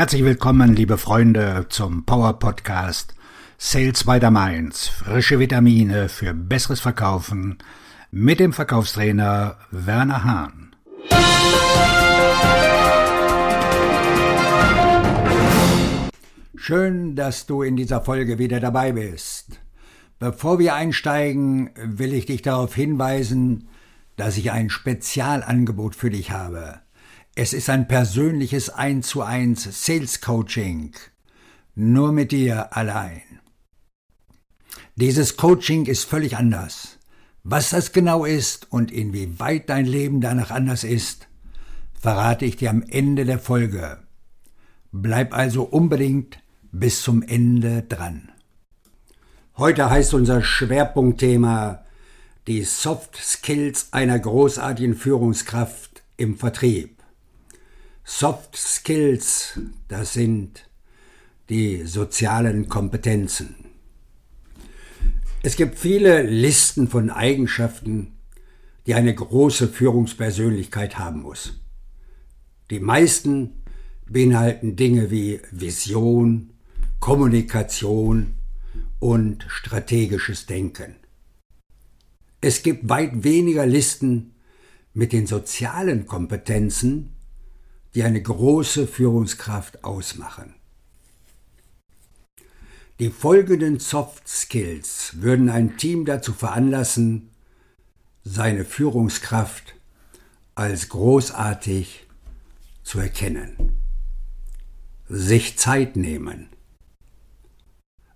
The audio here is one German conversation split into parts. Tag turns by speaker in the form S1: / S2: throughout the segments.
S1: Herzlich willkommen, liebe Freunde, zum Power Podcast Sales by the Mainz. Frische Vitamine für besseres Verkaufen mit dem Verkaufstrainer Werner Hahn. Schön, dass du in dieser Folge wieder dabei bist. Bevor wir einsteigen, will ich dich darauf hinweisen, dass ich ein Spezialangebot für dich habe. Es ist ein persönliches 1 zu 1 Sales Coaching. Nur mit dir allein. Dieses Coaching ist völlig anders. Was das genau ist und inwieweit dein Leben danach anders ist, verrate ich dir am Ende der Folge. Bleib also unbedingt bis zum Ende dran. Heute heißt unser Schwerpunktthema die Soft Skills einer großartigen Führungskraft im Vertrieb. Soft Skills, das sind die sozialen Kompetenzen. Es gibt viele Listen von Eigenschaften, die eine große Führungspersönlichkeit haben muss. Die meisten beinhalten Dinge wie Vision, Kommunikation und strategisches Denken. Es gibt weit weniger Listen mit den sozialen Kompetenzen, die eine große Führungskraft ausmachen. Die folgenden Soft Skills würden ein Team dazu veranlassen, seine Führungskraft als großartig zu erkennen. Sich Zeit nehmen.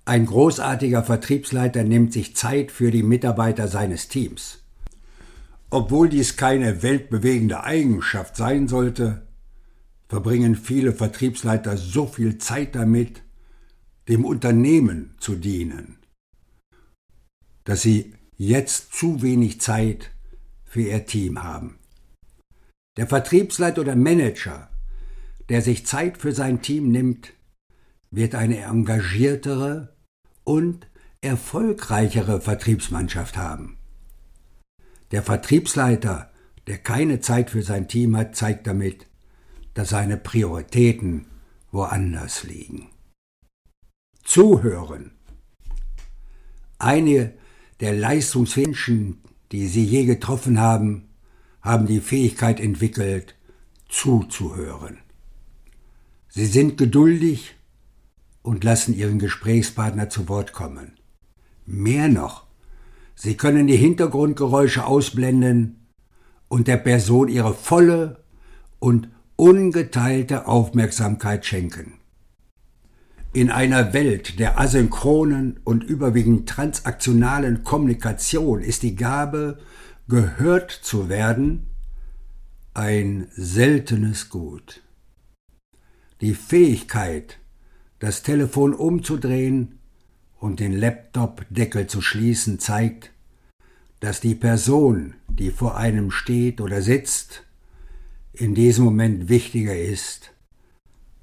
S1: Ein großartiger Vertriebsleiter nimmt sich Zeit für die Mitarbeiter seines Teams. Obwohl dies keine weltbewegende Eigenschaft sein sollte, verbringen viele Vertriebsleiter so viel Zeit damit, dem Unternehmen zu dienen, dass sie jetzt zu wenig Zeit für ihr Team haben. Der Vertriebsleiter oder Manager, der sich Zeit für sein Team nimmt, wird eine engagiertere und erfolgreichere Vertriebsmannschaft haben. Der Vertriebsleiter, der keine Zeit für sein Team hat, zeigt damit, dass seine Prioritäten woanders liegen. Zuhören. Einige der Leistungsmenschen, die Sie je getroffen haben, haben die Fähigkeit entwickelt, zuzuhören. Sie sind geduldig und lassen ihren Gesprächspartner zu Wort kommen. Mehr noch, sie können die Hintergrundgeräusche ausblenden und der Person ihre volle und ungeteilte Aufmerksamkeit schenken. In einer Welt der asynchronen und überwiegend transaktionalen Kommunikation ist die Gabe, gehört zu werden, ein seltenes Gut. Die Fähigkeit, das Telefon umzudrehen und den Laptop-Deckel zu schließen, zeigt, dass die Person, die vor einem steht oder sitzt, in diesem Moment wichtiger ist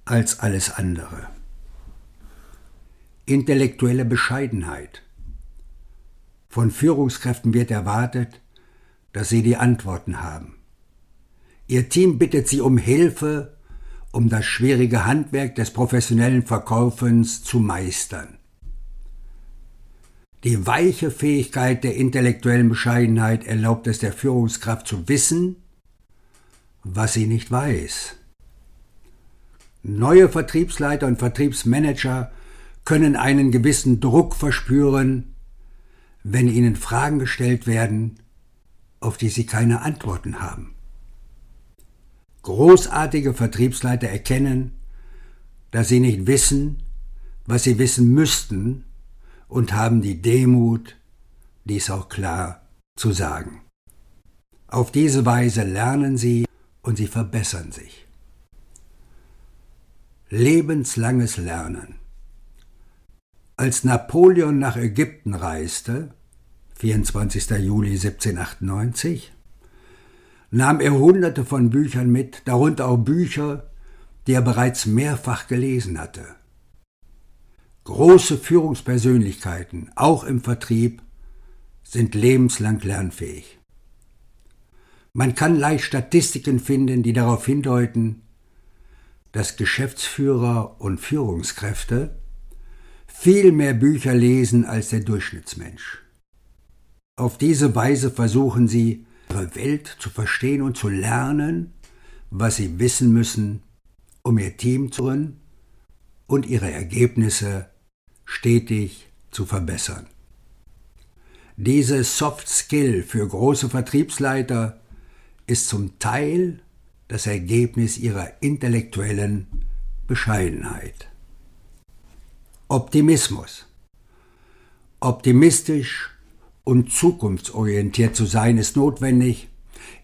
S1: als alles andere. Intellektuelle Bescheidenheit. Von Führungskräften wird erwartet, dass sie die Antworten haben. Ihr Team bittet sie um Hilfe, um das schwierige Handwerk des professionellen Verkaufens zu meistern. Die weiche Fähigkeit der intellektuellen Bescheidenheit erlaubt es der Führungskraft zu wissen, was sie nicht weiß. Neue Vertriebsleiter und Vertriebsmanager können einen gewissen Druck verspüren, wenn ihnen Fragen gestellt werden, auf die sie keine Antworten haben. Großartige Vertriebsleiter erkennen, dass sie nicht wissen, was sie wissen müssten und haben die Demut, dies auch klar zu sagen. Auf diese Weise lernen sie, und sie verbessern sich. Lebenslanges Lernen. Als Napoleon nach Ägypten reiste, 24. Juli 1798, nahm er hunderte von Büchern mit, darunter auch Bücher, die er bereits mehrfach gelesen hatte. Große Führungspersönlichkeiten, auch im Vertrieb, sind lebenslang lernfähig. Man kann leicht Statistiken finden, die darauf hindeuten, dass Geschäftsführer und Führungskräfte viel mehr Bücher lesen als der Durchschnittsmensch. Auf diese Weise versuchen sie, ihre Welt zu verstehen und zu lernen, was sie wissen müssen, um ihr Team zu rennen und ihre Ergebnisse stetig zu verbessern. Diese Soft Skill für große Vertriebsleiter ist zum Teil das Ergebnis ihrer intellektuellen Bescheidenheit. Optimismus. Optimistisch und zukunftsorientiert zu sein ist notwendig,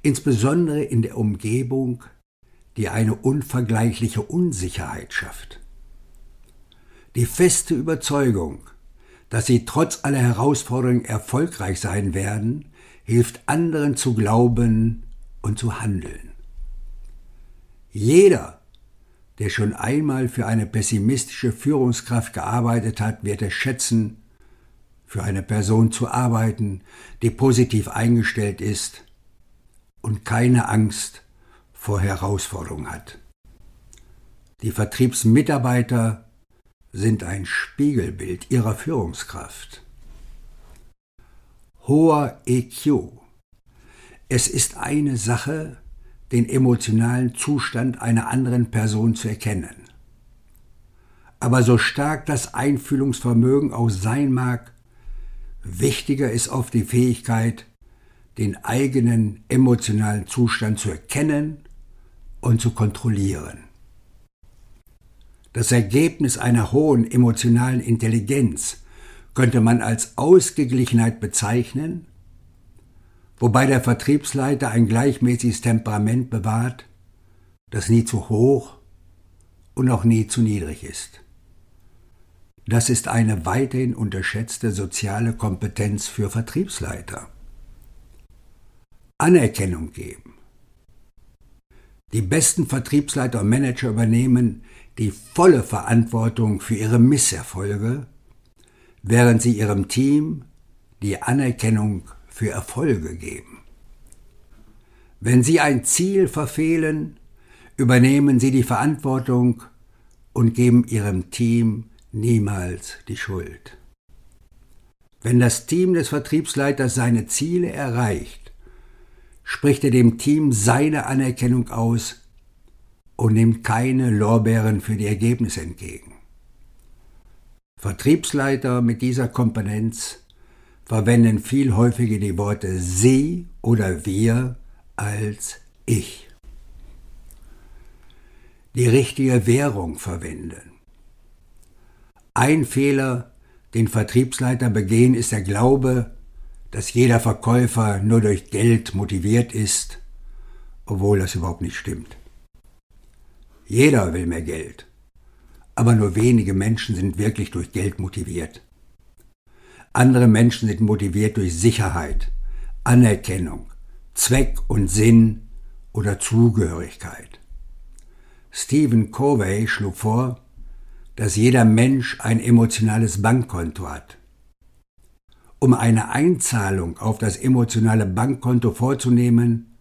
S1: insbesondere in der Umgebung, die eine unvergleichliche Unsicherheit schafft. Die feste Überzeugung, dass sie trotz aller Herausforderungen erfolgreich sein werden, hilft anderen zu glauben und zu handeln. Jeder, der schon einmal für eine pessimistische Führungskraft gearbeitet hat, wird es schätzen, für eine Person zu arbeiten, die positiv eingestellt ist und keine Angst vor Herausforderungen hat. Die Vertriebsmitarbeiter sind ein Spiegelbild ihrer Führungskraft. Hoher EQ. Es ist eine Sache, den emotionalen Zustand einer anderen Person zu erkennen. Aber so stark das Einfühlungsvermögen auch sein mag, wichtiger ist oft die Fähigkeit, den eigenen emotionalen Zustand zu erkennen und zu kontrollieren. Das Ergebnis einer hohen emotionalen Intelligenz könnte man als Ausgeglichenheit bezeichnen, wobei der Vertriebsleiter ein gleichmäßiges Temperament bewahrt, das nie zu hoch und auch nie zu niedrig ist. Das ist eine weiterhin unterschätzte soziale Kompetenz für Vertriebsleiter. Anerkennung geben. Die besten Vertriebsleiter und Manager übernehmen die volle Verantwortung für ihre Misserfolge, während sie ihrem Team die Anerkennung für Erfolge geben. Wenn sie ein Ziel verfehlen, übernehmen sie die Verantwortung und geben ihrem Team niemals die Schuld. Wenn das Team des Vertriebsleiters seine Ziele erreicht, spricht er dem Team seine Anerkennung aus und nimmt keine Lorbeeren für die Ergebnisse entgegen. Vertriebsleiter mit dieser Kompetenz verwenden viel häufiger die Worte sie oder wir als ich. Die richtige Währung verwenden. Ein Fehler, den Vertriebsleiter begehen, ist der Glaube, dass jeder Verkäufer nur durch Geld motiviert ist, obwohl das überhaupt nicht stimmt. Jeder will mehr Geld. Aber nur wenige Menschen sind wirklich durch Geld motiviert. Andere Menschen sind motiviert durch Sicherheit, Anerkennung, Zweck und Sinn oder Zugehörigkeit. Stephen Covey schlug vor, dass jeder Mensch ein emotionales Bankkonto hat. Um eine Einzahlung auf das emotionale Bankkonto vorzunehmen,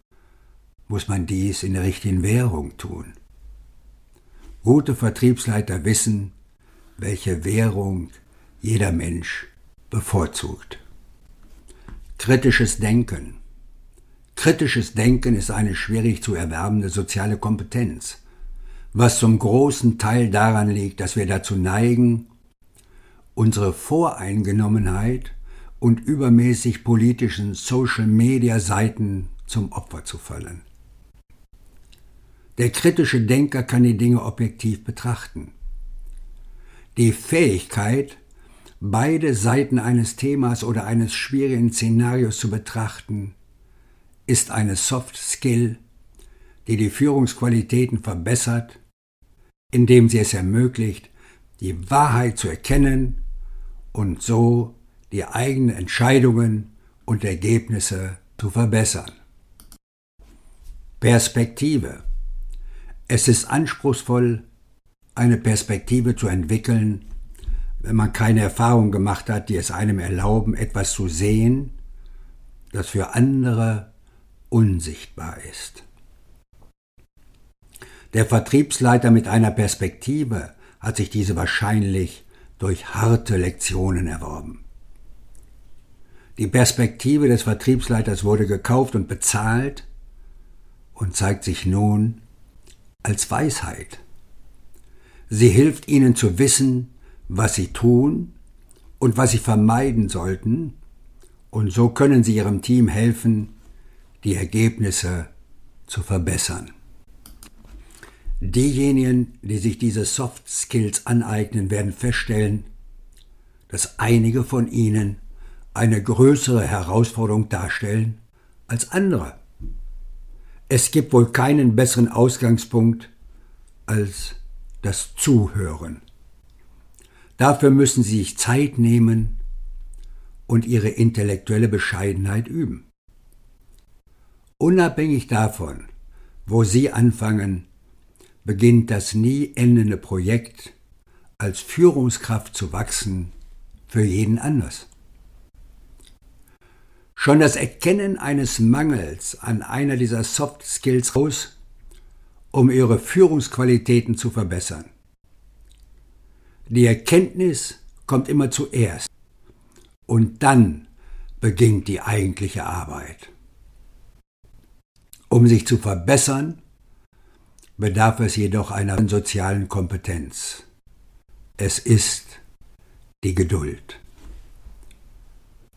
S1: muss man dies in der richtigen Währung tun. Gute Vertriebsleiter wissen, welche Währung jeder Mensch bevorzugt. Kritisches Denken. Kritisches Denken ist eine schwierig zu erwerbende soziale Kompetenz, was zum großen Teil daran liegt, dass wir dazu neigen, unsere Voreingenommenheit und übermäßig politischen Social-Media-Seiten zum Opfer zu fallen. Der kritische Denker kann die Dinge objektiv betrachten. Die Fähigkeit, beide Seiten eines Themas oder eines schwierigen Szenarios zu betrachten, ist eine Soft Skill, die die Führungsqualitäten verbessert, indem sie es ermöglicht, die Wahrheit zu erkennen und so die eigenen Entscheidungen und Ergebnisse zu verbessern. Perspektive es ist anspruchsvoll, eine Perspektive zu entwickeln, wenn man keine Erfahrung gemacht hat, die es einem erlauben, etwas zu sehen, das für andere unsichtbar ist. Der Vertriebsleiter mit einer Perspektive hat sich diese wahrscheinlich durch harte Lektionen erworben. Die Perspektive des Vertriebsleiters wurde gekauft und bezahlt und zeigt sich nun als Weisheit. Sie hilft ihnen zu wissen, was sie tun und was sie vermeiden sollten, und so können sie ihrem Team helfen, die Ergebnisse zu verbessern. Diejenigen, die sich diese Soft Skills aneignen, werden feststellen, dass einige von ihnen eine größere Herausforderung darstellen als andere. Es gibt wohl keinen besseren Ausgangspunkt als das Zuhören. Dafür müssen Sie sich Zeit nehmen und Ihre intellektuelle Bescheidenheit üben. Unabhängig davon, wo Sie anfangen, beginnt das nie endende Projekt, als Führungskraft zu wachsen, für jeden anders. Schon das Erkennen eines Mangels an einer dieser Soft Skills raus, um ihre Führungsqualitäten zu verbessern. Die Erkenntnis kommt immer zuerst und dann beginnt die eigentliche Arbeit. Um sich zu verbessern, bedarf es jedoch einer sozialen Kompetenz. Es ist die Geduld.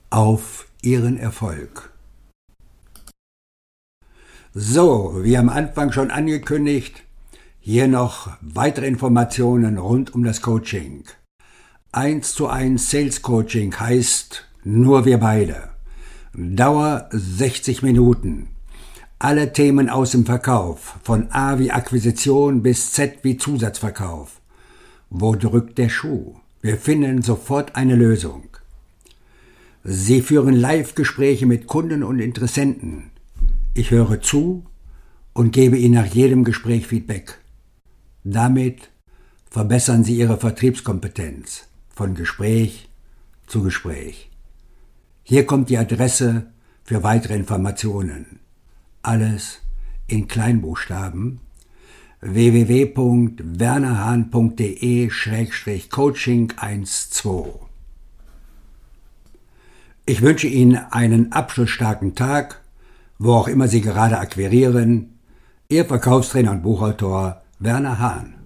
S1: Auf ihren Erfolg. So, wie am Anfang schon angekündigt, hier noch weitere Informationen rund um das Coaching. 1 zu 1 Sales Coaching heißt nur wir beide. Dauer 60 Minuten. Alle Themen aus dem Verkauf, von A wie Akquisition bis Z wie Zusatzverkauf. Wo drückt der Schuh? Wir finden sofort eine Lösung. Sie führen Live-Gespräche mit Kunden und Interessenten. Ich höre zu und gebe Ihnen nach jedem Gespräch Feedback. Damit verbessern Sie Ihre Vertriebskompetenz von Gespräch zu Gespräch. Hier kommt die Adresse für weitere Informationen. Alles in Kleinbuchstaben www.wernerhahn.de-coaching 12 ich wünsche Ihnen einen abschlussstarken Tag, wo auch immer Sie gerade akquirieren. Ihr Verkaufstrainer und Buchautor Werner Hahn.